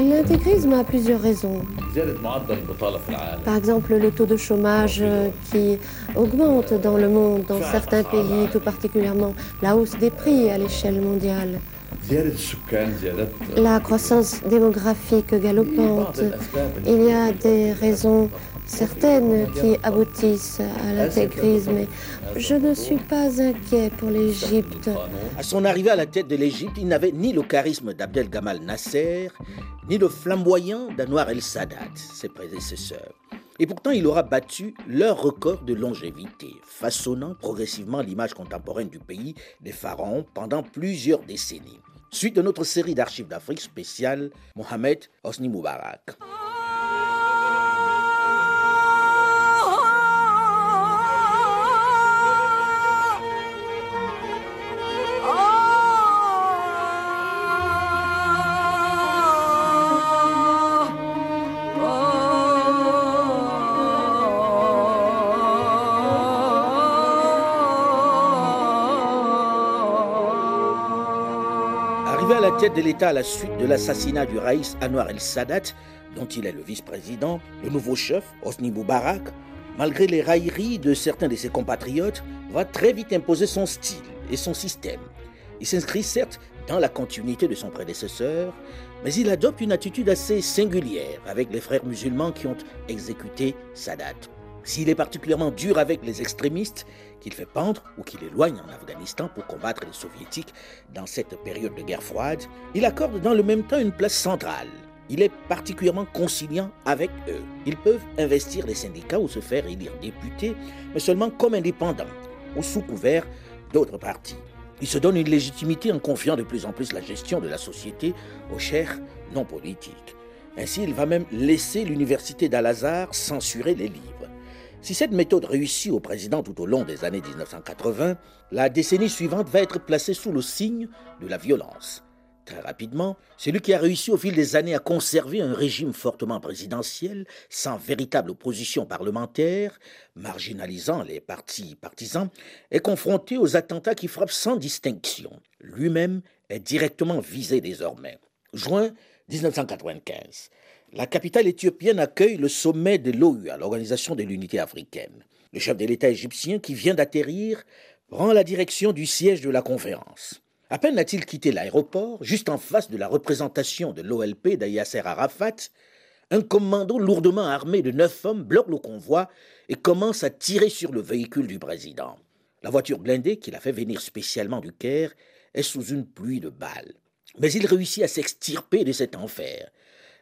L'intégrisme a plusieurs raisons. Par exemple, le taux de chômage euh, qui augmente dans le monde, dans certains pays, tout particulièrement la hausse des prix à l'échelle mondiale. La croissance démographique galopante. Il y a des raisons certaines qui aboutissent à l'intégrisme. Je ne suis pas inquiet pour l'Égypte. À son arrivée à la tête de l'Égypte, il n'avait ni le charisme d'Abdel Gamal Nasser, ni le flamboyant d'Anwar el-Sadat, ses prédécesseurs. Et pourtant, il aura battu leur record de longévité, façonnant progressivement l'image contemporaine du pays des pharaons pendant plusieurs décennies. Suite de notre série d'archives d'Afrique spéciale, Mohamed Hosni Moubarak. Tête de l'État à la suite de l'assassinat du Raïs Anwar el-Sadat, dont il est le vice-président, le nouveau chef, Hosni Moubarak, malgré les railleries de certains de ses compatriotes, va très vite imposer son style et son système. Il s'inscrit certes dans la continuité de son prédécesseur, mais il adopte une attitude assez singulière avec les frères musulmans qui ont exécuté Sadat. S'il est particulièrement dur avec les extrémistes, qu'il fait pendre ou qu'il éloigne en Afghanistan pour combattre les soviétiques dans cette période de guerre froide, il accorde dans le même temps une place centrale. Il est particulièrement conciliant avec eux. Ils peuvent investir les syndicats ou se faire élire députés, mais seulement comme indépendants ou sous couvert d'autres partis. Il se donne une légitimité en confiant de plus en plus la gestion de la société aux chers non politiques. Ainsi, il va même laisser l'université d'Al-Azhar censurer les livres. Si cette méthode réussit au président tout au long des années 1980, la décennie suivante va être placée sous le signe de la violence. Très rapidement, c'est lui qui a réussi au fil des années à conserver un régime fortement présidentiel, sans véritable opposition parlementaire, marginalisant les partis partisans, est confronté aux attentats qui frappent sans distinction. Lui-même est directement visé désormais. Juin 1995 la capitale éthiopienne accueille le sommet de l'OUA, l'Organisation de l'Unité africaine. Le chef de l'État égyptien, qui vient d'atterrir, prend la direction du siège de la conférence. À peine a-t-il quitté l'aéroport, juste en face de la représentation de l'OLP d'Ayasser Arafat, un commando lourdement armé de neuf hommes bloque le convoi et commence à tirer sur le véhicule du président. La voiture blindée qu'il a fait venir spécialement du Caire est sous une pluie de balles. Mais il réussit à s'extirper de cet enfer.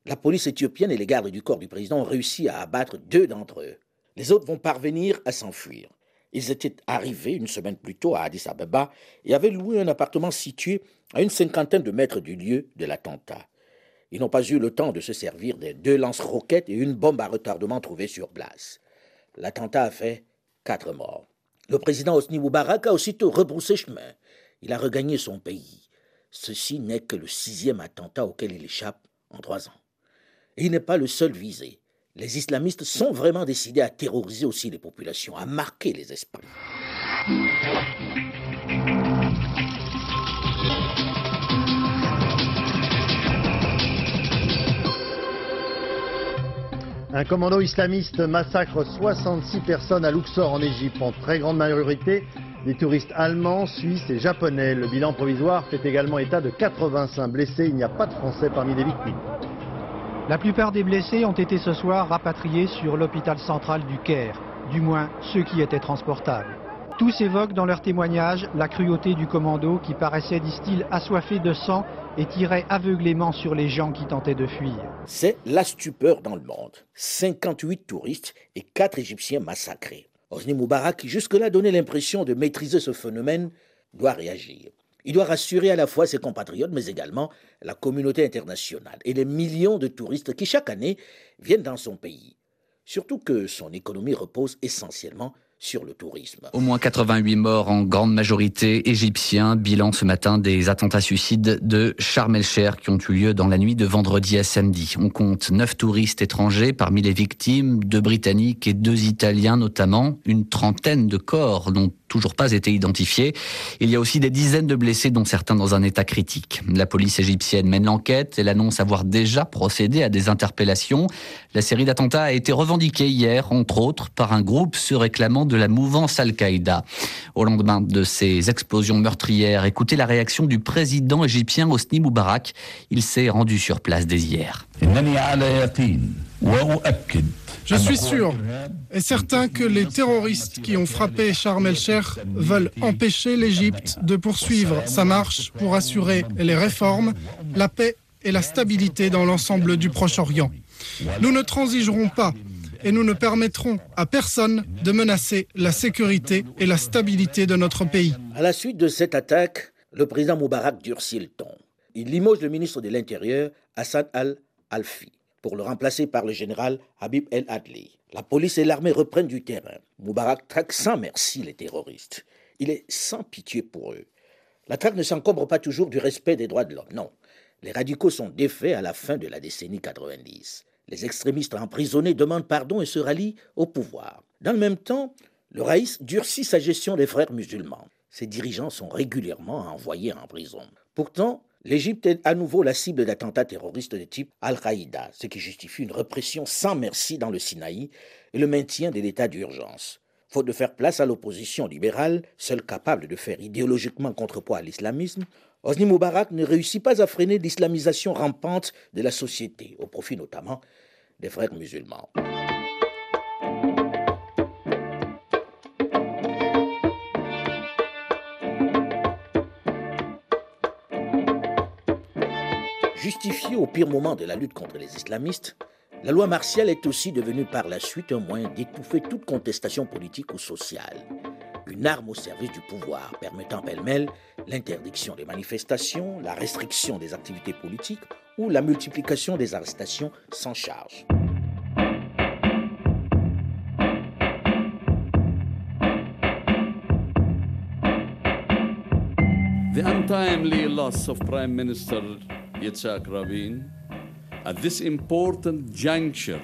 La police éthiopienne et les gardes du corps du président ont réussi à abattre deux d'entre eux. Les autres vont parvenir à s'enfuir. Ils étaient arrivés une semaine plus tôt à Addis Abeba et avaient loué un appartement situé à une cinquantaine de mètres du lieu de l'attentat. Ils n'ont pas eu le temps de se servir des deux lance-roquettes et une bombe à retardement trouvées sur place. L'attentat a fait quatre morts. Le président Hosni Moubarak a aussitôt rebroussé chemin. Il a regagné son pays. Ceci n'est que le sixième attentat auquel il échappe en trois ans il n'est pas le seul visé. Les islamistes sont vraiment décidés à terroriser aussi les populations, à marquer les esprits. Un commando islamiste massacre 66 personnes à Luxor en Égypte, en très grande majorité des touristes allemands, suisses et japonais. Le bilan provisoire fait également état de 85 blessés. Il n'y a pas de Français parmi les victimes. La plupart des blessés ont été ce soir rapatriés sur l'hôpital central du Caire, du moins ceux qui étaient transportables. Tous évoquent dans leurs témoignages la cruauté du commando qui paraissait, disent-ils, assoiffé de sang et tirait aveuglément sur les gens qui tentaient de fuir. C'est la stupeur dans le monde. 58 touristes et 4 Égyptiens massacrés. Hosni Moubarak, qui jusque-là donnait l'impression de maîtriser ce phénomène, doit réagir. Il doit rassurer à la fois ses compatriotes, mais également la communauté internationale et les millions de touristes qui chaque année viennent dans son pays. Surtout que son économie repose essentiellement sur le tourisme. Au moins 88 morts en grande majorité égyptiens. Bilan ce matin des attentats suicides de Sharm el-Cher qui ont eu lieu dans la nuit de vendredi à samedi. On compte 9 touristes étrangers parmi les victimes, deux Britanniques et deux Italiens notamment. Une trentaine de corps n'ont toujours pas été identifiés. Il y a aussi des dizaines de blessés dont certains dans un état critique. La police égyptienne mène l'enquête. Elle annonce avoir déjà procédé à des interpellations. La série d'attentats a été revendiquée hier, entre autres, par un groupe se réclamant de la mouvance Al-Qaïda. Au lendemain de ces explosions meurtrières, écoutez la réaction du président égyptien Hosni Moubarak. Il s'est rendu sur place dès hier. Je suis sûr et certain que les terroristes qui ont frappé Sharm el-Sheikh veulent empêcher l'Égypte de poursuivre sa marche pour assurer les réformes, la paix et la stabilité dans l'ensemble du Proche-Orient. Nous ne transigerons pas et nous ne permettrons à personne de menacer la sécurité et la stabilité de notre pays. À la suite de cette attaque, le président Moubarak durcit le ton. Il limoge le ministre de l'Intérieur, Hassan al-Alfi, pour le remplacer par le général Habib El Adli. La police et l'armée reprennent du terrain. Moubarak traque sans merci les terroristes. Il est sans pitié pour eux. La traque ne s'encombre pas toujours du respect des droits de l'homme, non. Les radicaux sont défaits à la fin de la décennie 90. Les extrémistes emprisonnés demandent pardon et se rallient au pouvoir. Dans le même temps, le Raïs durcit sa gestion des frères musulmans. Ses dirigeants sont régulièrement envoyés en prison. Pourtant, l'Égypte est à nouveau la cible d'attentats terroristes de type Al-Qaïda, ce qui justifie une répression sans merci dans le Sinaï et le maintien de l'état d'urgence. Faute de faire place à l'opposition libérale, seule capable de faire idéologiquement contrepoids à l'islamisme, Hosni Moubarak ne réussit pas à freiner l'islamisation rampante de la société, au profit notamment des frères musulmans. Justifiée au pire moment de la lutte contre les islamistes, la loi martiale est aussi devenue par la suite un moyen d'étouffer toute contestation politique ou sociale une arme au service du pouvoir permettant pêle-mêle l'interdiction des manifestations, la restriction des activités politiques ou la multiplication des arrestations sans charge. The untimely loss of Prime Minister Yitzhak Rabin at this important juncture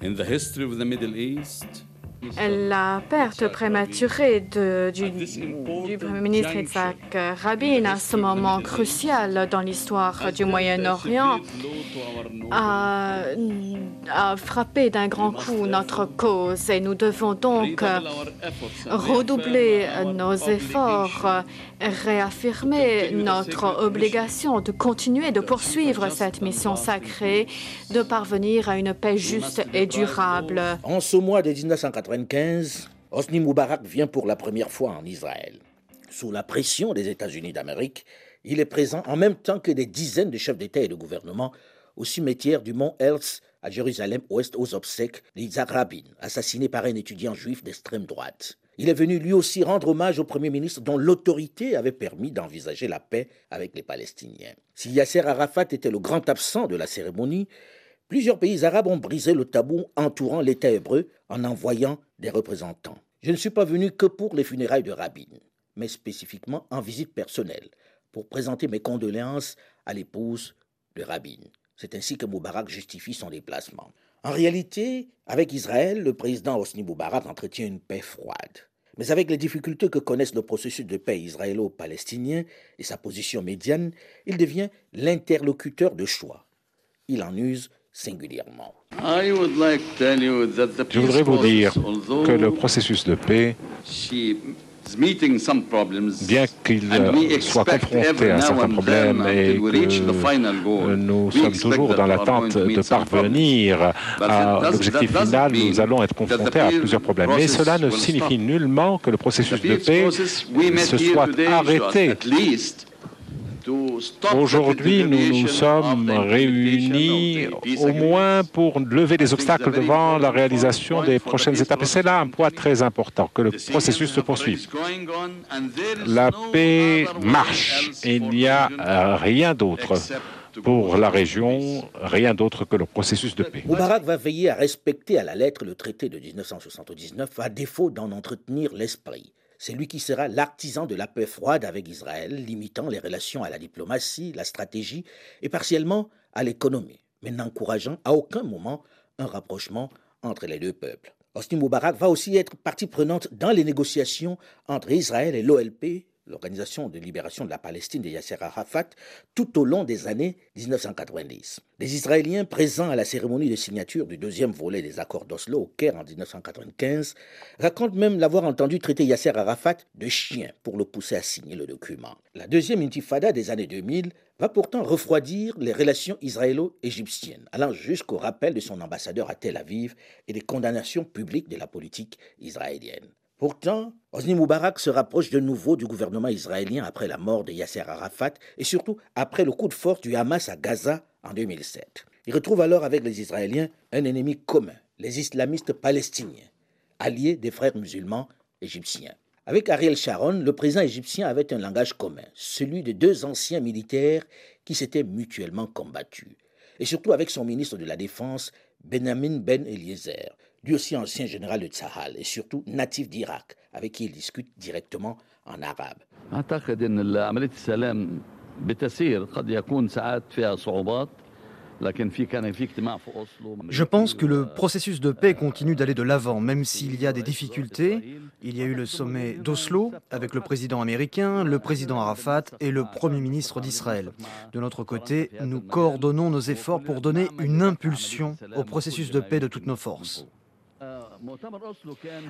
in the history of the Middle East la perte prématurée du, Premier ministre Yitzhak Rabin à ce moment crucial dans l'histoire du Moyen-Orient a, frappé d'un grand coup notre cause et nous devons donc redoubler nos efforts, réaffirmer notre obligation de continuer de poursuivre cette mission sacrée, de parvenir à une paix juste et durable. En ce mois de 1980, 1995, Hosni Moubarak vient pour la première fois en Israël. Sous la pression des États-Unis d'Amérique, il est présent en même temps que des dizaines de chefs d'État et de gouvernement au cimetière du mont Herzl à Jérusalem-Ouest aux obsèques d'Isaac Rabin, assassiné par un étudiant juif d'extrême droite. Il est venu lui aussi rendre hommage au Premier ministre dont l'autorité avait permis d'envisager la paix avec les Palestiniens. Si Yasser Arafat était le grand absent de la cérémonie, Plusieurs pays arabes ont brisé le tabou entourant l'État hébreu en envoyant des représentants. Je ne suis pas venu que pour les funérailles de Rabin, mais spécifiquement en visite personnelle, pour présenter mes condoléances à l'épouse de Rabin. C'est ainsi que Moubarak justifie son déplacement. En réalité, avec Israël, le président Hosni Moubarak entretient une paix froide. Mais avec les difficultés que connaissent le processus de paix israélo-palestinien et sa position médiane, il devient l'interlocuteur de choix. Il en use singulièrement. Je voudrais vous dire que le processus de paix, bien qu'il soit confronté à un certain problème et que nous sommes toujours dans l'attente de parvenir à l'objectif final, nous allons être confrontés à plusieurs problèmes. Mais cela ne signifie nullement que le processus de paix se soit arrêté Aujourd'hui, nous nous sommes réunis au moins pour lever les obstacles devant la réalisation des prochaines étapes. Et c'est là un point très important, que le processus se poursuive. La paix marche. Il n'y a rien d'autre Pour la région, rien d'autre que le processus de paix. Moubarak va veiller à respecter à la lettre le traité de 1979, à défaut d'en entretenir l'esprit. C'est lui qui sera l'artisan de la paix froide avec Israël, limitant les relations à la diplomatie, la stratégie et partiellement à l'économie, mais n'encourageant à aucun moment un rapprochement entre les deux peuples. Hosni Moubarak va aussi être partie prenante dans les négociations entre Israël et l'OLP, l'Organisation de libération de la Palestine de Yasser Arafat, tout au long des années 1990. Les Israéliens présents à la cérémonie de signature du deuxième volet des accords d'Oslo au Caire en 1995 racontent même l'avoir entendu traiter Yasser Arafat de chien pour le pousser à signer le document. La deuxième intifada des années 2000 va pourtant refroidir les relations israélo-égyptiennes, allant jusqu'au rappel de son ambassadeur à Tel Aviv et des condamnations publiques de la politique israélienne. Pourtant, Hosni Moubarak se rapproche de nouveau du gouvernement israélien après la mort de Yasser Arafat et surtout après le coup de force du Hamas à Gaza en 2007. Il retrouve alors avec les Israéliens un ennemi commun, les islamistes palestiniens, alliés des frères musulmans égyptiens. Avec Ariel Sharon, le président égyptien avait un langage commun, celui de deux anciens militaires qui s'étaient mutuellement combattus. Et surtout avec son ministre de la Défense, Benjamin Ben Eliezer, lui aussi ancien général de Tsahal et surtout natif d'Irak, avec qui il discute directement en arabe. Je pense que le processus de paix continue d'aller de l'avant, même s'il y a des difficultés. Il y a eu le sommet d'Oslo avec le président américain, le président Arafat et le Premier ministre d'Israël. De notre côté, nous coordonnons nos efforts pour donner une impulsion au processus de paix de toutes nos forces.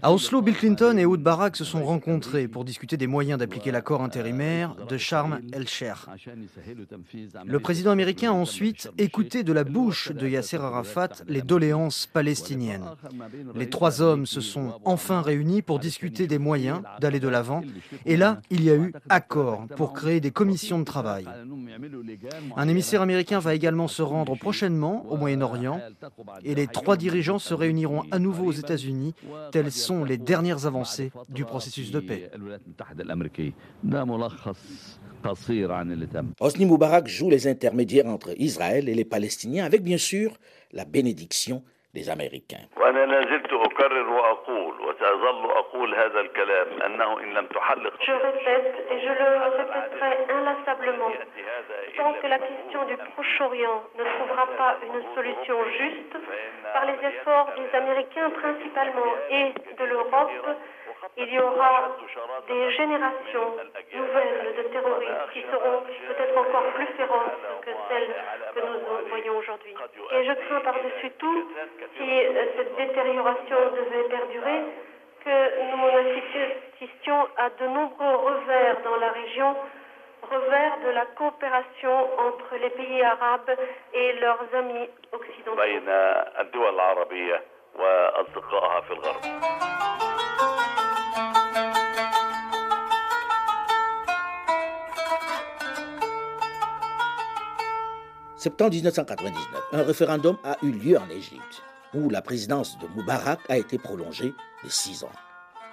À Oslo, Bill Clinton et Oud Barak se sont rencontrés pour discuter des moyens d'appliquer l'accord intérimaire de Sharm el-Sheikh. Le président américain a ensuite écouté de la bouche de Yasser Arafat les doléances palestiniennes. Les trois hommes se sont enfin réunis pour discuter des moyens d'aller de l'avant. Et là, il y a eu accord pour créer des commissions de travail. Un émissaire américain va également se rendre prochainement au Moyen-Orient et les trois dirigeants se réuniront à nouveau aux États-Unis unis Telles sont les dernières avancées du processus de paix. Hosni Moubarak joue les intermédiaires entre Israël et les Palestiniens avec bien sûr la bénédiction des Américains. Je répète et je le répéterai inlassablement. Tant que la question du Proche-Orient ne trouvera pas une solution juste, par les efforts des Américains principalement et de l'Europe, il y aura des générations nouvelles de terroristes qui seront peut-être encore plus féroces que celles que nous voyons aujourd'hui. Et je crains par-dessus tout, si euh, cette détérioration devait perdurer, que nous assistions à de nombreux revers dans la région, revers de la coopération entre les pays arabes et leurs amis occidentaux. Septembre 1999, un référendum a eu lieu en Égypte, où la présidence de Moubarak a été prolongée de six ans.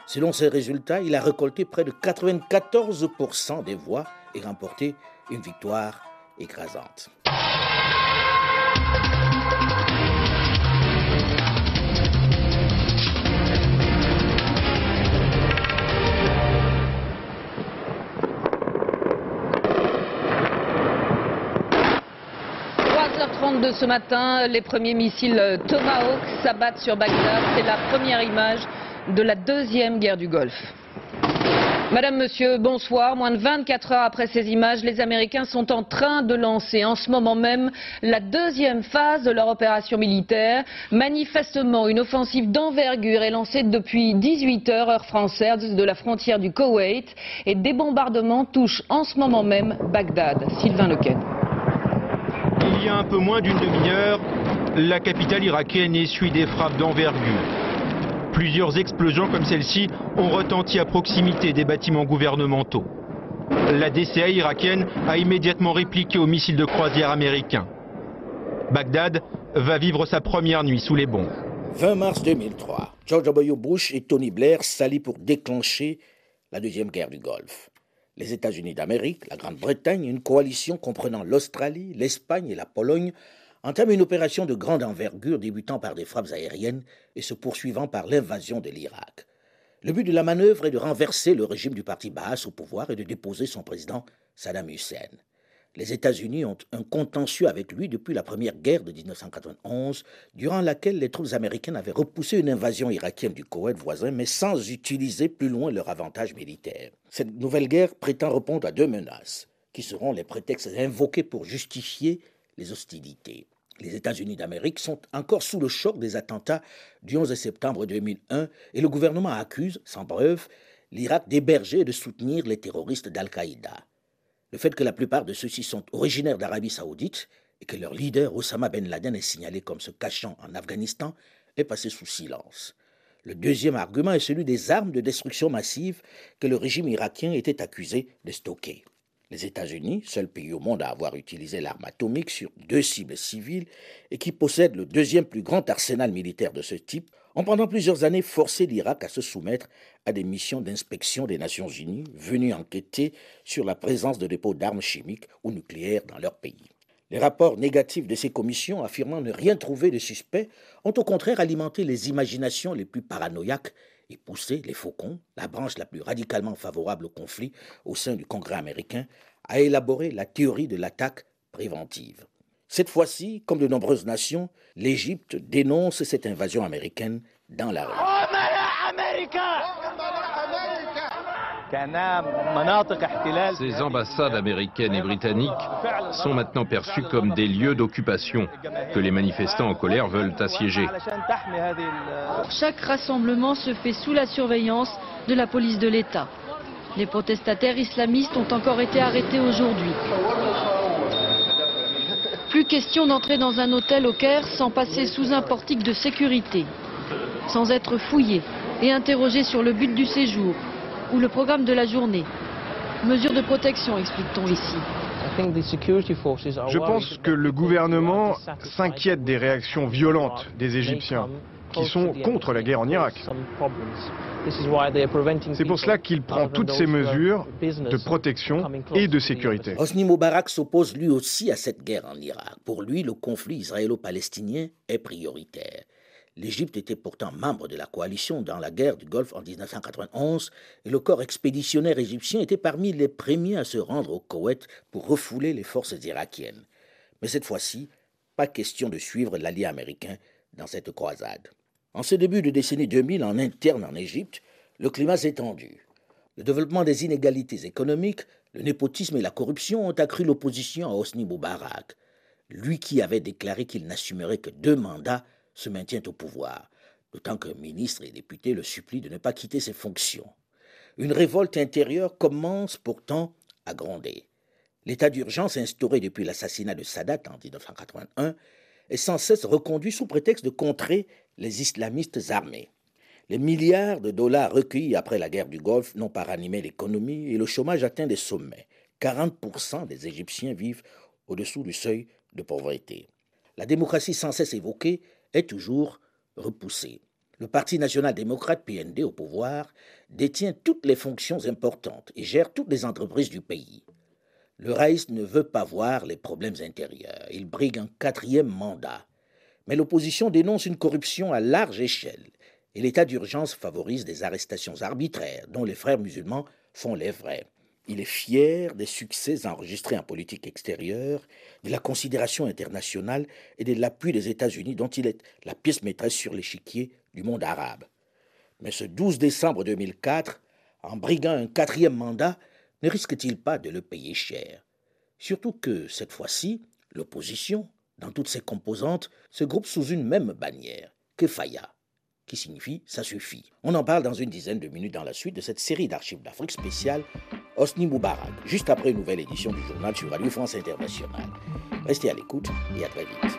Selon ces résultats, il a récolté près de 94% des voix et remporté une victoire écrasante. Ce matin, les premiers missiles Tomahawk s'abattent sur Bagdad. C'est la première image de la deuxième guerre du Golfe. Madame, Monsieur, bonsoir. Moins de 24 heures après ces images, les Américains sont en train de lancer en ce moment même la deuxième phase de leur opération militaire. Manifestement, une offensive d'envergure est lancée depuis 18 heures, heure française, de la frontière du Koweït. Et des bombardements touchent en ce moment même Bagdad. Sylvain Lequet. Y a un peu moins d'une demi-heure, la capitale irakienne essuie des frappes d'envergure. Plusieurs explosions comme celle-ci ont retenti à proximité des bâtiments gouvernementaux. La DCA irakienne a immédiatement répliqué aux missiles de croisière américains. Bagdad va vivre sa première nuit sous les bombes. 20 mars 2003, George W. Bush et Tony Blair s'allient pour déclencher la deuxième guerre du Golfe. Les États-Unis d'Amérique, la Grande-Bretagne, une coalition comprenant l'Australie, l'Espagne et la Pologne entament une opération de grande envergure débutant par des frappes aériennes et se poursuivant par l'invasion de l'Irak. Le but de la manœuvre est de renverser le régime du parti Baas au pouvoir et de déposer son président Saddam Hussein. Les États-Unis ont un contentieux avec lui depuis la première guerre de 1991, durant laquelle les troupes américaines avaient repoussé une invasion irakienne du Koweït voisin, mais sans utiliser plus loin leur avantage militaire. Cette nouvelle guerre prétend répondre à deux menaces, qui seront les prétextes invoqués pour justifier les hostilités les États-Unis d'Amérique sont encore sous le choc des attentats du 11 septembre 2001 et le gouvernement accuse, sans preuve, l'Irak d'héberger et de soutenir les terroristes d'Al-Qaïda. Le fait que la plupart de ceux-ci sont originaires d'Arabie saoudite et que leur leader Osama Ben Laden est signalé comme se cachant en Afghanistan est passé sous silence. Le deuxième argument est celui des armes de destruction massive que le régime irakien était accusé de stocker. Les États-Unis, seul pays au monde à avoir utilisé l'arme atomique sur deux cibles civiles et qui possède le deuxième plus grand arsenal militaire de ce type, ont pendant plusieurs années forcé l'Irak à se soumettre à des missions d'inspection des Nations Unies venues enquêter sur la présence de dépôts d'armes chimiques ou nucléaires dans leur pays. Les rapports négatifs de ces commissions affirmant ne rien trouver de suspect ont au contraire alimenté les imaginations les plus paranoïaques et poussé les Faucons, la branche la plus radicalement favorable au conflit au sein du Congrès américain, à élaborer la théorie de l'attaque préventive. Cette fois-ci, comme de nombreuses nations, l'Égypte dénonce cette invasion américaine dans la rue. Ces ambassades américaines et britanniques sont maintenant perçues comme des lieux d'occupation que les manifestants en colère veulent assiéger. Chaque rassemblement se fait sous la surveillance de la police de l'État. Les protestataires islamistes ont encore été arrêtés aujourd'hui. Plus question d'entrer dans un hôtel au Caire sans passer sous un portique de sécurité, sans être fouillé et interrogé sur le but du séjour, ou le programme de la journée. Mesures de protection, explique-t-on ici. Je pense que le gouvernement s'inquiète des réactions violentes des Égyptiens qui sont contre la guerre en Irak. C'est pour cela qu'il prend toutes ces mesures de protection et de sécurité. Hosni Moubarak s'oppose lui aussi à cette guerre en Irak. Pour lui, le conflit israélo-palestinien est prioritaire. L'Égypte était pourtant membre de la coalition dans la guerre du Golfe en 1991 et le corps expéditionnaire égyptien était parmi les premiers à se rendre au Koweït pour refouler les forces irakiennes. Mais cette fois-ci, pas question de suivre l'allié américain dans cette croisade. En ce début de décennie 2000, en interne en Égypte, le climat s'est tendu. Le développement des inégalités économiques, le népotisme et la corruption ont accru l'opposition à Hosni Moubarak, lui qui avait déclaré qu'il n'assumerait que deux mandats se maintient au pouvoir, d'autant qu'un ministre et député le supplient de ne pas quitter ses fonctions. Une révolte intérieure commence pourtant à gronder. L'état d'urgence instauré depuis l'assassinat de Sadat en 1981 est sans cesse reconduit sous prétexte de contrer les islamistes armés. Les milliards de dollars recueillis après la guerre du Golfe n'ont pas ranimé l'économie et le chômage atteint des sommets. 40% des Égyptiens vivent au-dessous du seuil de pauvreté. La démocratie sans cesse évoquée est toujours repoussé. Le Parti national-démocrate PND au pouvoir détient toutes les fonctions importantes et gère toutes les entreprises du pays. Le Raïs ne veut pas voir les problèmes intérieurs. Il brigue un quatrième mandat. Mais l'opposition dénonce une corruption à large échelle et l'état d'urgence favorise des arrestations arbitraires dont les frères musulmans font les vrais. Il est fier des succès enregistrés en politique extérieure, de la considération internationale et de l'appui des États-Unis dont il est la pièce maîtresse sur l'échiquier du monde arabe. Mais ce 12 décembre 2004, en briguant un quatrième mandat, ne risque-t-il pas de le payer cher? Surtout que, cette fois-ci, l'opposition, dans toutes ses composantes, se groupe sous une même bannière, que Faya qui signifie ça suffit. On en parle dans une dizaine de minutes dans la suite de cette série d'archives d'Afrique spéciale Osni Moubarak, juste après une nouvelle édition du journal sur Radio France Internationale. Restez à l'écoute et à très vite.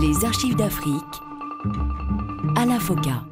Les archives d'Afrique à la FOCA.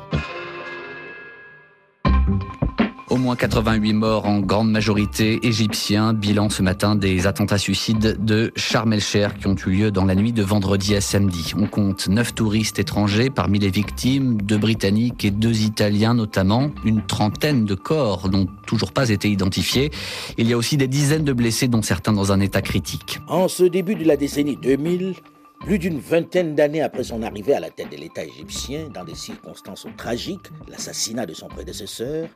Au moins 88 morts en grande majorité égyptiens. Bilan ce matin des attentats suicides de Sharm el-Sheikh qui ont eu lieu dans la nuit de vendredi à samedi. On compte 9 touristes étrangers parmi les victimes, deux Britanniques et deux Italiens notamment. Une trentaine de corps n'ont toujours pas été identifiés. Il y a aussi des dizaines de blessés dont certains dans un état critique. En ce début de la décennie 2000, plus d'une vingtaine d'années après son arrivée à la tête de l'État égyptien, dans des circonstances tragiques, l'assassinat de son prédécesseur,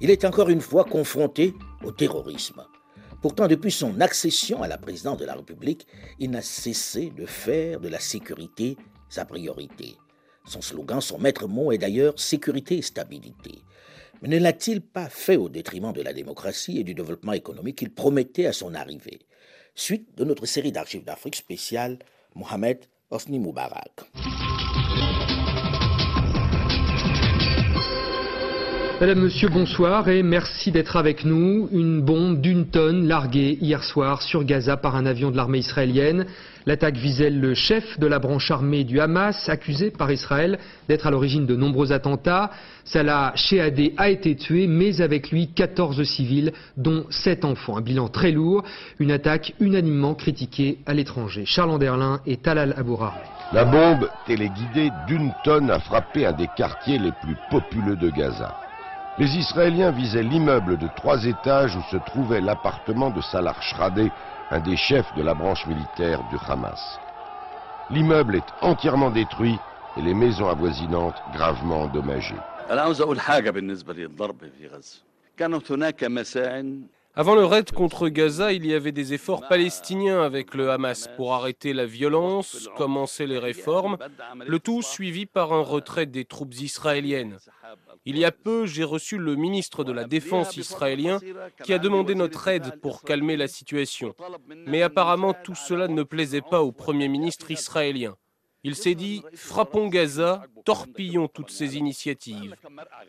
il est encore une fois confronté au terrorisme. Pourtant, depuis son accession à la présidence de la République, il n'a cessé de faire de la sécurité sa priorité. Son slogan, son maître mot est d'ailleurs sécurité et stabilité. Mais ne l'a-t-il pas fait au détriment de la démocratie et du développement économique qu'il promettait à son arrivée? Suite de notre série d'archives d'Afrique spéciale محمد أصني مبارك Madame, Monsieur, bonsoir et merci d'être avec nous. Une bombe d'une tonne larguée hier soir sur Gaza par un avion de l'armée israélienne. L'attaque visait le chef de la branche armée du Hamas, accusé par Israël d'être à l'origine de nombreux attentats. Salah Shehadeh a été tué, mais avec lui 14 civils, dont 7 enfants. Un bilan très lourd, une attaque unanimement critiquée à l'étranger. Charles Anderlin et Talal Aboura. La bombe téléguidée d'une tonne a frappé un des quartiers les plus populeux de Gaza. Les Israéliens visaient l'immeuble de trois étages où se trouvait l'appartement de Salah Shradeh, un des chefs de la branche militaire du Hamas. L'immeuble est entièrement détruit et les maisons avoisinantes gravement endommagées. Avant le raid contre Gaza, il y avait des efforts palestiniens avec le Hamas pour arrêter la violence, commencer les réformes, le tout suivi par un retrait des troupes israéliennes. Il y a peu, j'ai reçu le ministre de la Défense israélien qui a demandé notre aide pour calmer la situation. Mais apparemment, tout cela ne plaisait pas au Premier ministre israélien. Il s'est dit frappons Gaza, torpillons toutes ces initiatives.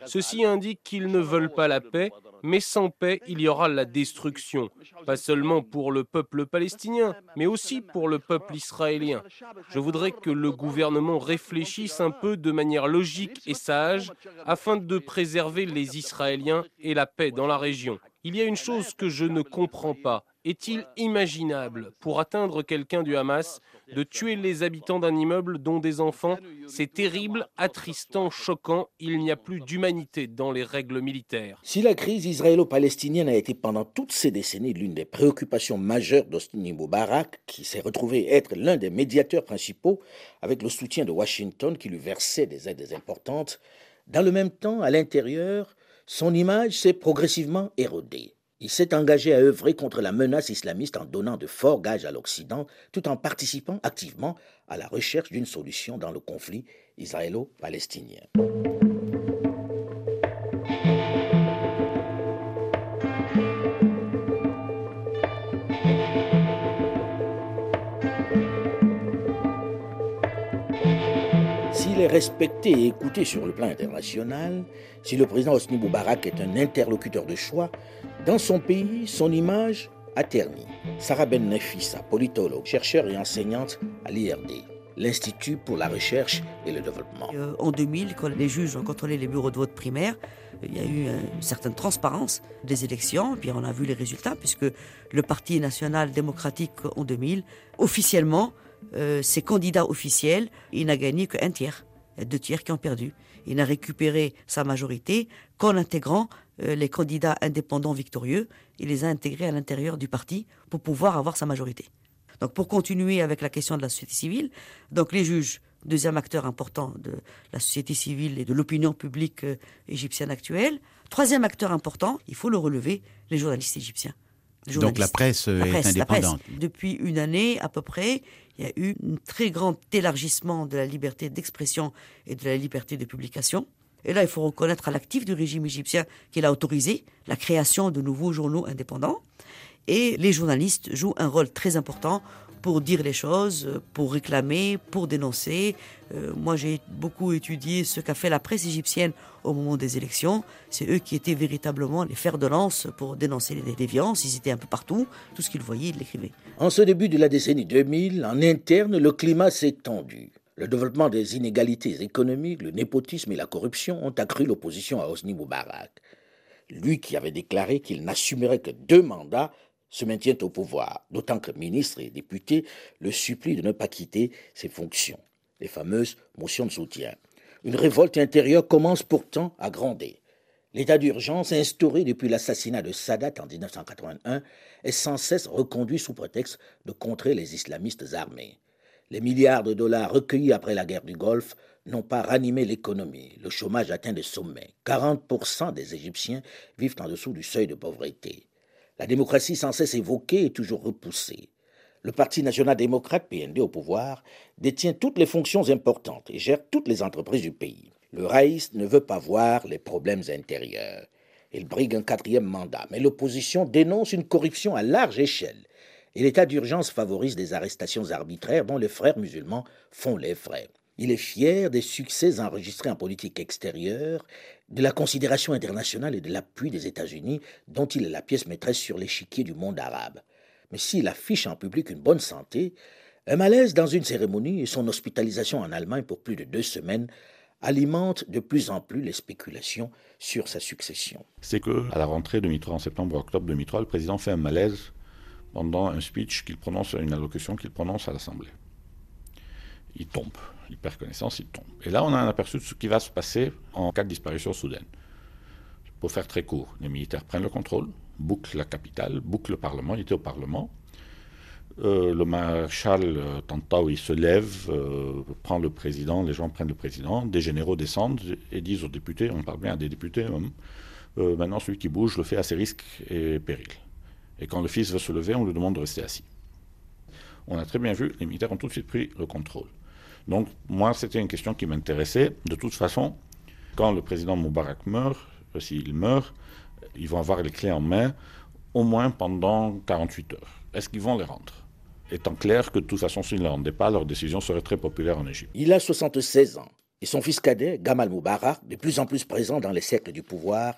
Ceci indique qu'ils ne veulent pas la paix, mais sans paix, il y aura la destruction, pas seulement pour le peuple palestinien, mais aussi pour le peuple israélien. Je voudrais que le gouvernement réfléchisse un peu de manière logique et sage afin de préserver les Israéliens et la paix dans la région. Il y a une chose que je ne comprends pas. Est-il imaginable pour atteindre quelqu'un du Hamas de tuer les habitants d'un immeuble dont des enfants? C'est terrible, attristant, choquant. Il n'y a plus d'humanité dans les règles militaires. Si la crise israélo-palestinienne a été pendant toutes ces décennies l'une des préoccupations majeures d'Osni Moubarak, qui s'est retrouvé être l'un des médiateurs principaux avec le soutien de Washington qui lui versait des aides importantes, dans le même temps, à l'intérieur, son image s'est progressivement érodée. Il s'est engagé à œuvrer contre la menace islamiste en donnant de forts gages à l'Occident, tout en participant activement à la recherche d'une solution dans le conflit israélo-palestinien. est respecté et écouté sur le plan international, si le président Hosni Moubarak est un interlocuteur de choix, dans son pays, son image a terni. Sarah Ben Nefissa, politologue, chercheur et enseignante à l'IRD, l'Institut pour la recherche et le développement. Euh, en 2000, quand les juges ont contrôlé les bureaux de vote primaire, il y a eu une certaine transparence des élections, puis on a vu les résultats, puisque le Parti national démocratique en 2000, officiellement, euh, ses candidats officiels, il n'a gagné qu'un tiers deux tiers qui ont perdu. Il n'a récupéré sa majorité qu'en intégrant euh, les candidats indépendants victorieux. Il les a intégrés à l'intérieur du parti pour pouvoir avoir sa majorité. Donc pour continuer avec la question de la société civile, donc les juges, deuxième acteur important de la société civile et de l'opinion publique euh, égyptienne actuelle. Troisième acteur important, il faut le relever, les journalistes égyptiens. Donc la presse est indépendante. Depuis une année à peu près, il y a eu un très grand élargissement de la liberté d'expression et de la liberté de publication. Et là, il faut reconnaître à l'actif du régime égyptien qu'il a autorisé la création de nouveaux journaux indépendants. Et les journalistes jouent un rôle très important pour dire les choses, pour réclamer, pour dénoncer. Euh, moi, j'ai beaucoup étudié ce qu'a fait la presse égyptienne au moment des élections. C'est eux qui étaient véritablement les fers de lance pour dénoncer les déviances. Ils étaient un peu partout. Tout ce qu'ils voyaient, ils l'écrivaient. En ce début de la décennie 2000, en interne, le climat s'est tendu. Le développement des inégalités économiques, le népotisme et la corruption ont accru l'opposition à Hosni Moubarak. Lui qui avait déclaré qu'il n'assumerait que deux mandats se maintient au pouvoir, d'autant que ministres et députés le supplient de ne pas quitter ses fonctions, les fameuses motions de soutien. Une révolte intérieure commence pourtant à gronder. L'état d'urgence instauré depuis l'assassinat de Sadat en 1981 est sans cesse reconduit sous prétexte de contrer les islamistes armés. Les milliards de dollars recueillis après la guerre du Golfe n'ont pas ranimé l'économie. Le chômage atteint des sommets. 40% des Égyptiens vivent en dessous du seuil de pauvreté. La démocratie sans cesse évoquée est toujours repoussée. Le Parti national-démocrate, PND au pouvoir, détient toutes les fonctions importantes et gère toutes les entreprises du pays. Le Raïs ne veut pas voir les problèmes intérieurs. Il brigue un quatrième mandat, mais l'opposition dénonce une corruption à large échelle. Et l'état d'urgence favorise des arrestations arbitraires dont les frères musulmans font les frais. Il est fier des succès enregistrés en politique extérieure, de la considération internationale et de l'appui des États-Unis, dont il est la pièce maîtresse sur l'échiquier du monde arabe. Mais s'il affiche en public une bonne santé, un malaise dans une cérémonie et son hospitalisation en Allemagne pour plus de deux semaines alimentent de plus en plus les spéculations sur sa succession. C'est que à la rentrée 2003, en septembre-octobre 2003, le président fait un malaise pendant un speech qu'il prononce, une allocution qu'il prononce à l'Assemblée. Il tombe il perd connaissance, il tombe. Et là, on a un aperçu de ce qui va se passer en cas de disparition soudaine. Pour faire très court, les militaires prennent le contrôle, bouclent la capitale, bouclent le Parlement, il était au Parlement. Euh, le maréchal euh, Tantaou, il se lève, euh, prend le président, les gens prennent le président, des généraux descendent et disent aux députés, on parle bien des députés, hein, maintenant celui qui bouge le fait à ses risques et périls. Et quand le fils veut se lever, on lui demande de rester assis. On a très bien vu, les militaires ont tout de suite pris le contrôle. Donc, moi, c'était une question qui m'intéressait. De toute façon, quand le président Moubarak meurt, euh, s'il meurt, ils vont avoir les clés en main au moins pendant 48 heures. Est-ce qu'ils vont les rendre? Étant clair que de toute façon, s'ils ne les rendaient pas, leur décision serait très populaire en Égypte. Il a 76 ans et son fils cadet, Gamal Moubarak, de plus en plus présent dans les cercles du pouvoir,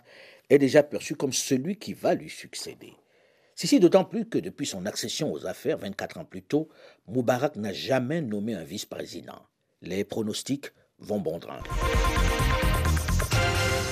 est déjà perçu comme celui qui va lui succéder. Ceci d'autant plus que depuis son accession aux affaires 24 ans plus tôt, Moubarak n'a jamais nommé un vice-président. Les pronostics vont bon train.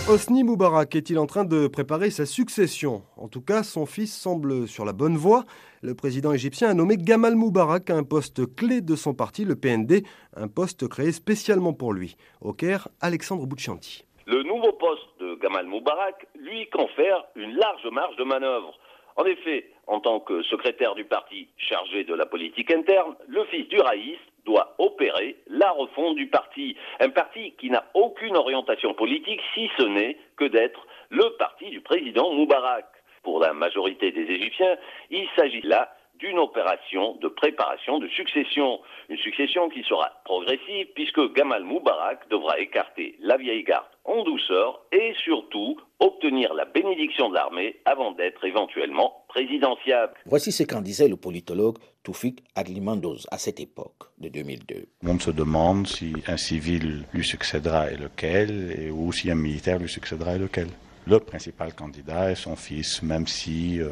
Hosni Moubarak est-il en train de préparer sa succession? En tout cas, son fils semble sur la bonne voie. Le président égyptien a nommé Gamal Moubarak à un poste clé de son parti, le PND, un poste créé spécialement pour lui. Au Caire, Alexandre Bouchanti. Le nouveau poste de Gamal Moubarak lui confère une large marge de manœuvre. En effet, en tant que secrétaire du parti chargé de la politique interne, le fils du Raïs doit opérer la refonte du parti. Un parti qui n'a aucune orientation politique si ce n'est que d'être le parti du président Moubarak. Pour la majorité des Égyptiens, il s'agit là d'une opération de préparation de succession. Une succession qui sera progressive puisque Gamal Moubarak devra écarter la vieille garde en douceur et surtout obtenir la bénédiction de l'armée avant d'être éventuellement présidentiable. Voici ce qu'en disait le politologue Toufik Adlimandoz à cette époque de 2002. On se demande si un civil lui succédera et lequel, ou si un militaire lui succédera et lequel le principal candidat est son fils, même si euh,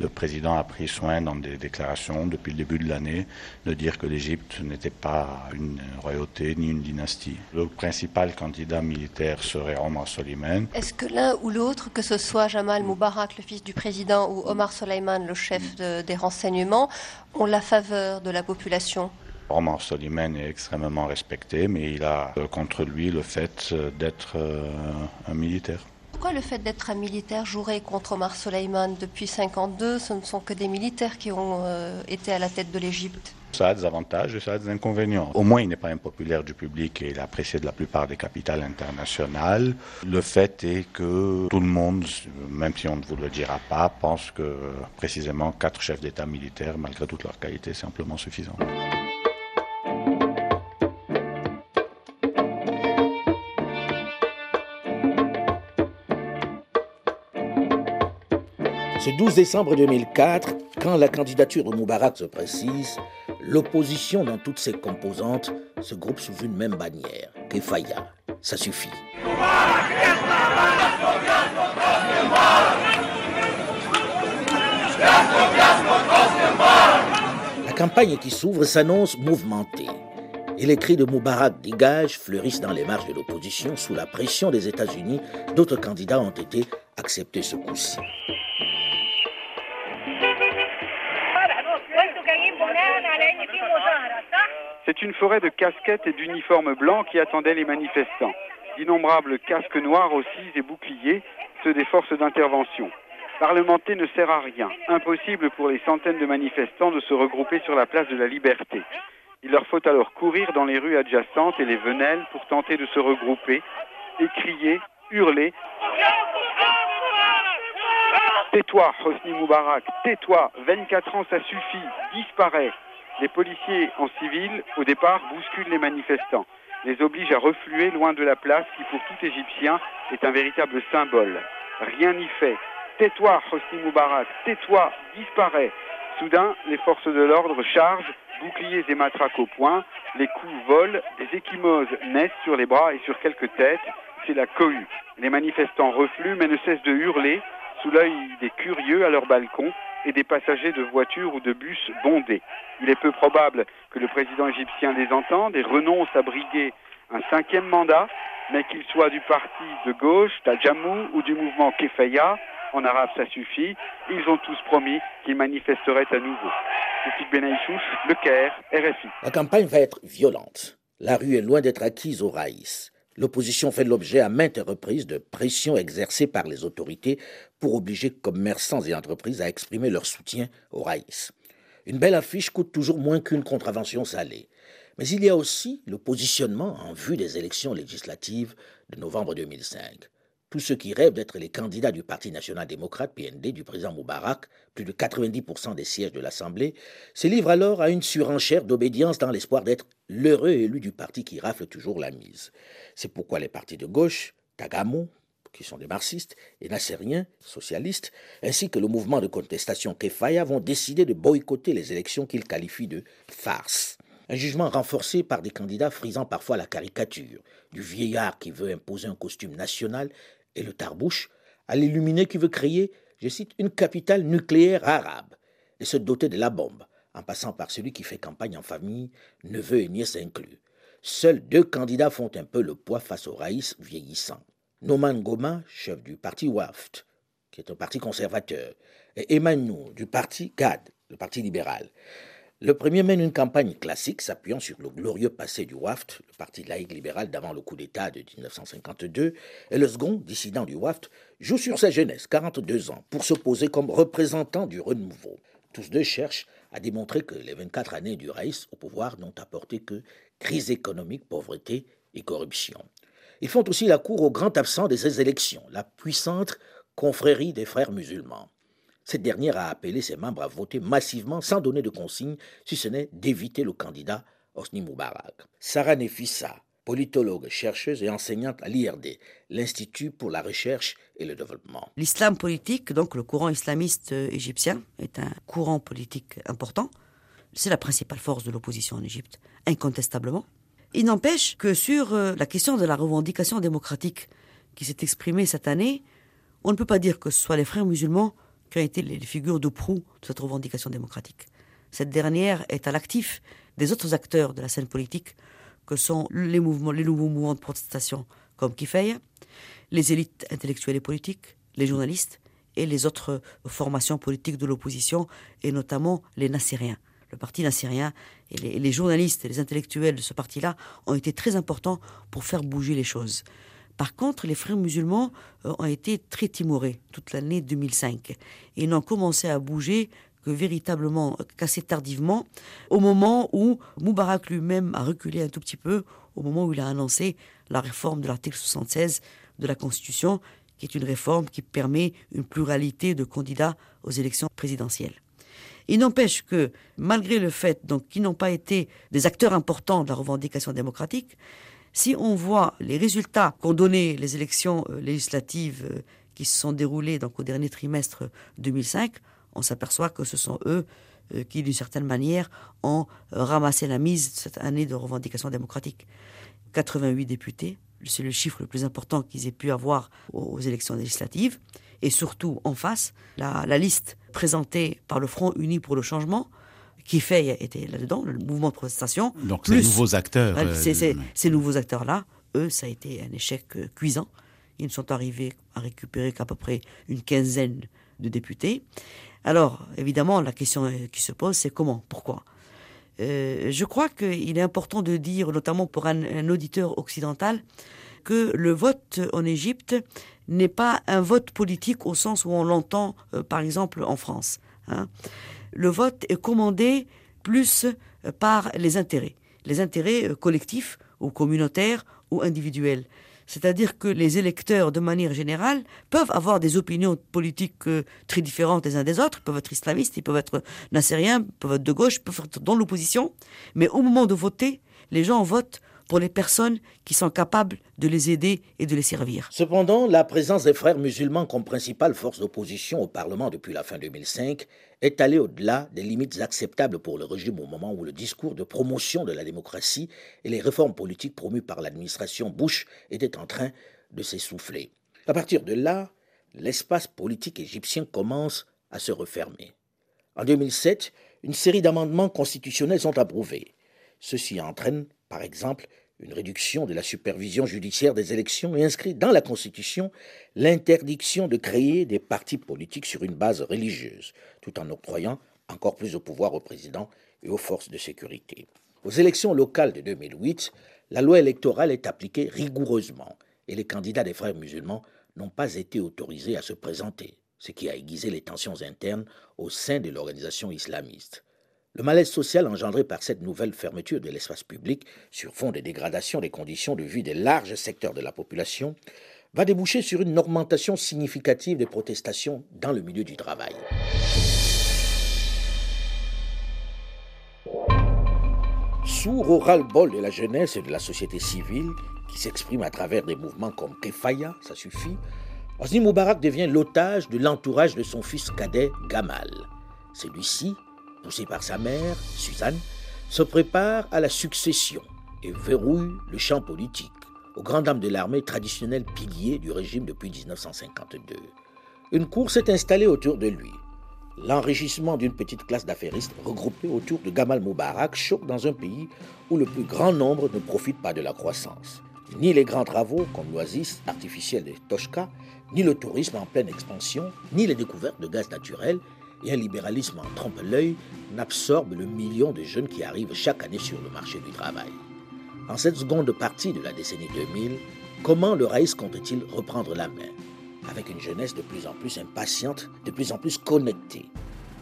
le président a pris soin dans des déclarations depuis le début de l'année de dire que l'Égypte n'était pas une royauté ni une dynastie. Le principal candidat militaire serait Omar Soleiman. Est-ce que l'un ou l'autre, que ce soit Jamal Moubarak, le fils du président, ou Omar Soleiman, le chef des renseignements, ont la faveur de la population? Omar Soleiman est extrêmement respecté, mais il a euh, contre lui le fait euh, d'être un militaire. Pourquoi le fait d'être un militaire jouerait contre Omar Soleiman depuis 1952 Ce ne sont que des militaires qui ont euh, été à la tête de l'Égypte? Ça a des avantages et ça a des inconvénients. Au moins, il n'est pas impopulaire du public et il est apprécié de la plupart des capitales internationales. Le fait est que tout le monde, même si on ne vous le dira pas, pense que précisément quatre chefs d'État militaires, malgré toute leur qualité, c'est amplement suffisant. Ce 12 décembre 2004, quand la candidature de Moubarak se précise, L'opposition dans toutes ses composantes se groupe sous une même bannière, Kefaya. Ça suffit. La campagne qui s'ouvre s'annonce mouvementée. Et les cris de Moubarak dégage fleurissent dans les marges de l'opposition sous la pression des États-Unis. D'autres candidats ont été acceptés ce coup-ci. C'est une forêt de casquettes et d'uniformes blancs qui attendait les manifestants. D'innombrables casques noirs aussi et boucliers, ceux des forces d'intervention. Parlementer ne sert à rien. Impossible pour les centaines de manifestants de se regrouper sur la place de la Liberté. Il leur faut alors courir dans les rues adjacentes et les venelles pour tenter de se regrouper et crier, hurler. Tais-toi, Hosni Moubarak, tais-toi, 24 ans ça suffit, disparaît. Les policiers en civil, au départ, bousculent les manifestants, les obligent à refluer loin de la place qui, pour tout Égyptien, est un véritable symbole. Rien n'y fait. Tais-toi, Hosni Moubarak, tais-toi, disparaît. Soudain, les forces de l'ordre chargent, boucliers et matraques au poing, les coups volent, des échymoses naissent sur les bras et sur quelques têtes, c'est la cohue. Les manifestants refluent mais ne cessent de hurler sous l'œil des curieux à leur balcon et des passagers de voitures ou de bus bondés. Il est peu probable que le président égyptien les entende et renonce à briguer un cinquième mandat, mais qu'il soit du parti de gauche, Tajamou, ou du mouvement Kefaya, en arabe ça suffit, ils ont tous promis qu'ils manifesteraient à nouveau. Le Caire, RFI. La campagne va être violente. La rue est loin d'être acquise au Raïs. L'opposition fait l'objet à maintes reprises de pressions exercées par les autorités pour obliger commerçants et entreprises à exprimer leur soutien au Raïs. Une belle affiche coûte toujours moins qu'une contravention salée. Mais il y a aussi le positionnement en vue des élections législatives de novembre 2005 tous ceux qui rêvent d'être les candidats du Parti national-démocrate, PND, du président Moubarak, plus de 90% des sièges de l'Assemblée, se livrent alors à une surenchère d'obédience dans l'espoir d'être l'heureux élu du parti qui rafle toujours la mise. C'est pourquoi les partis de gauche, Tagamo, qui sont des marxistes, et nassériens, socialistes, ainsi que le mouvement de contestation Kefaya vont décider de boycotter les élections qu'ils qualifient de farce. Un jugement renforcé par des candidats frisant parfois la caricature, du vieillard qui veut imposer un costume national et le tarbouche à l'illuminé qui veut créer, je cite, une capitale nucléaire arabe et se doter de la bombe, en passant par celui qui fait campagne en famille, neveu et nièce inclus. Seuls deux candidats font un peu le poids face au raïs vieillissant. Noman Goma, chef du parti WAFT, qui est un parti conservateur, et Emmanuel du parti GAD, le parti libéral. Le premier mène une campagne classique s'appuyant sur le glorieux passé du WAFT, le parti laïque libéral d'avant le coup d'État de 1952, et le second, dissident du WAFT, joue sur sa jeunesse, 42 ans, pour se poser comme représentant du renouveau. Tous deux cherchent à démontrer que les 24 années du Raïs au pouvoir n'ont apporté que crise économique, pauvreté et corruption. Ils font aussi la cour au grand absent de ces élections, la puissante confrérie des frères musulmans. Cette dernière a appelé ses membres à voter massivement sans donner de consigne, si ce n'est d'éviter le candidat Osni Moubarak. Sarah Nefissa, politologue, chercheuse et enseignante à l'IRD, l'Institut pour la recherche et le développement. L'islam politique, donc le courant islamiste euh, égyptien, est un courant politique important. C'est la principale force de l'opposition en Égypte, incontestablement. Il n'empêche que sur euh, la question de la revendication démocratique qui s'est exprimée cette année, on ne peut pas dire que ce soit les frères musulmans qui ont été les figures de proue de cette revendication démocratique. Cette dernière est à l'actif des autres acteurs de la scène politique, que sont les, mouvements, les nouveaux mouvements de protestation comme Kifeya, les élites intellectuelles et politiques, les journalistes et les autres formations politiques de l'opposition, et notamment les Nassériens. Le parti nassérien et les, les journalistes et les intellectuels de ce parti-là ont été très importants pour faire bouger les choses. Par contre, les frères musulmans euh, ont été très timorés toute l'année 2005 et n'ont commencé à bouger que véritablement, qu'assez tardivement, au moment où Moubarak lui-même a reculé un tout petit peu, au moment où il a annoncé la réforme de l'article 76 de la Constitution, qui est une réforme qui permet une pluralité de candidats aux élections présidentielles. Il n'empêche que, malgré le fait qu'ils n'ont pas été des acteurs importants de la revendication démocratique, si on voit les résultats qu'ont donné les élections euh, législatives euh, qui se sont déroulées donc au dernier trimestre 2005, on s'aperçoit que ce sont eux qui, d'une certaine manière, ont ramassé la mise cette année de revendication démocratique. 88 députés, c'est le chiffre le plus important qu'ils aient pu avoir aux élections législatives. Et surtout, en face, la, liste présentée par le Front Uni pour le Changement, qui fait était là-dedans, le mouvement de protestation. Donc ces nouveaux acteurs. Euh, ces nouveaux acteurs-là, eux, ça a été un échec euh, cuisant. Ils ne sont arrivés à récupérer qu'à peu près une quinzaine de députés. Alors, évidemment, la question euh, qui se pose, c'est comment? Pourquoi? Je crois qu'il est important de dire, notamment pour un, auditeur occidental, que le vote en Égypte n'est pas un vote politique au sens où on l'entend, par exemple, en France. Hein le vote est commandé plus euh, par les intérêts, les intérêts euh, collectifs ou communautaires ou individuels. C'est-à-dire que les électeurs, de manière générale, peuvent avoir des opinions politiques euh, très différentes les uns des autres. Peuvent être islamistes, ils peuvent être nassériens, ils peuvent être de gauche, ils peuvent être dans l'opposition. Mais au moment de voter, les gens votent pour les personnes qui sont capables de les aider et de les servir. Cependant, la présence des frères musulmans comme principale force d'opposition au Parlement depuis la fin 2005 est allée au-delà des limites acceptables pour le régime au moment où le discours de promotion de la démocratie et les réformes politiques promues par l'administration Bush étaient en train de s'essouffler. À partir de là, l'espace politique égyptien commence à se refermer. En 2007, une série d'amendements constitutionnels sont approuvés. Ceci entraîne, par exemple, une réduction de la supervision judiciaire des élections et inscrit dans la Constitution l'interdiction de créer des partis politiques sur une base religieuse, tout en octroyant encore plus de pouvoir au président et aux forces de sécurité. Aux élections locales de 2008, la loi électorale est appliquée rigoureusement et les candidats des frères musulmans n'ont pas été autorisés à se présenter, ce qui a aiguisé les tensions internes au sein de l'organisation islamiste. Le malaise social engendré par cette nouvelle fermeture de l'espace public, sur fond de dégradation des conditions de vie des larges secteurs de la population, va déboucher sur une augmentation significative des protestations dans le milieu du travail. Sourd au ras-le-bol de la jeunesse et de la société civile, qui s'exprime à travers des mouvements comme Kefaya, ça suffit, Hosni Moubarak devient l'otage de l'entourage de son fils cadet Gamal. Celui-ci, poussé par sa mère, Suzanne, se prépare à la succession et verrouille le champ politique, aux grandes dames de l'armée traditionnel pilier du régime depuis 1952. Une course est installée autour de lui. L'enrichissement d'une petite classe d'affairistes regroupée autour de Gamal Moubarak choque dans un pays où le plus grand nombre ne profite pas de la croissance. Ni les grands travaux comme l'oasis artificielle de Toshka, ni le tourisme en pleine expansion, ni les découvertes de gaz naturel et un libéralisme en trompe-l'œil n'absorbe le million de jeunes qui arrivent chaque année sur le marché du travail. En cette seconde partie de la décennie 2000, comment le Raïs compte-t-il reprendre la main? Avec une jeunesse de plus en plus impatiente, de plus en plus connectée.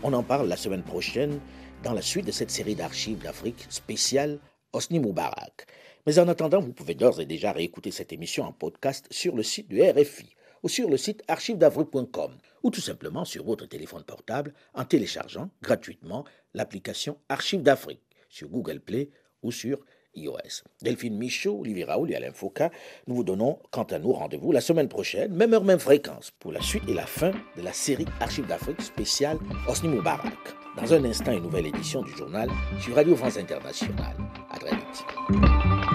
On en parle la semaine prochaine dans la suite de cette série d'archives d'Afrique spéciale Osni Moubarak. Mais en attendant, vous pouvez d'ores et déjà réécouter cette émission en podcast sur le site du RFI ou sur le site archivedavre.com ou tout simplement sur votre téléphone portable en téléchargeant gratuitement l'application Archives d'Afrique sur Google Play ou sur iOS. Delphine Michaud, Olivier Raoul et Alain Foucault, nous vous donnons quant à nous rendez-vous la semaine prochaine, même heure, même fréquence, pour la suite et la fin de la série Archives d'Afrique spéciale Osni Moubarak. Dans un instant, une nouvelle édition du journal sur Radio France Internationale. À très vite.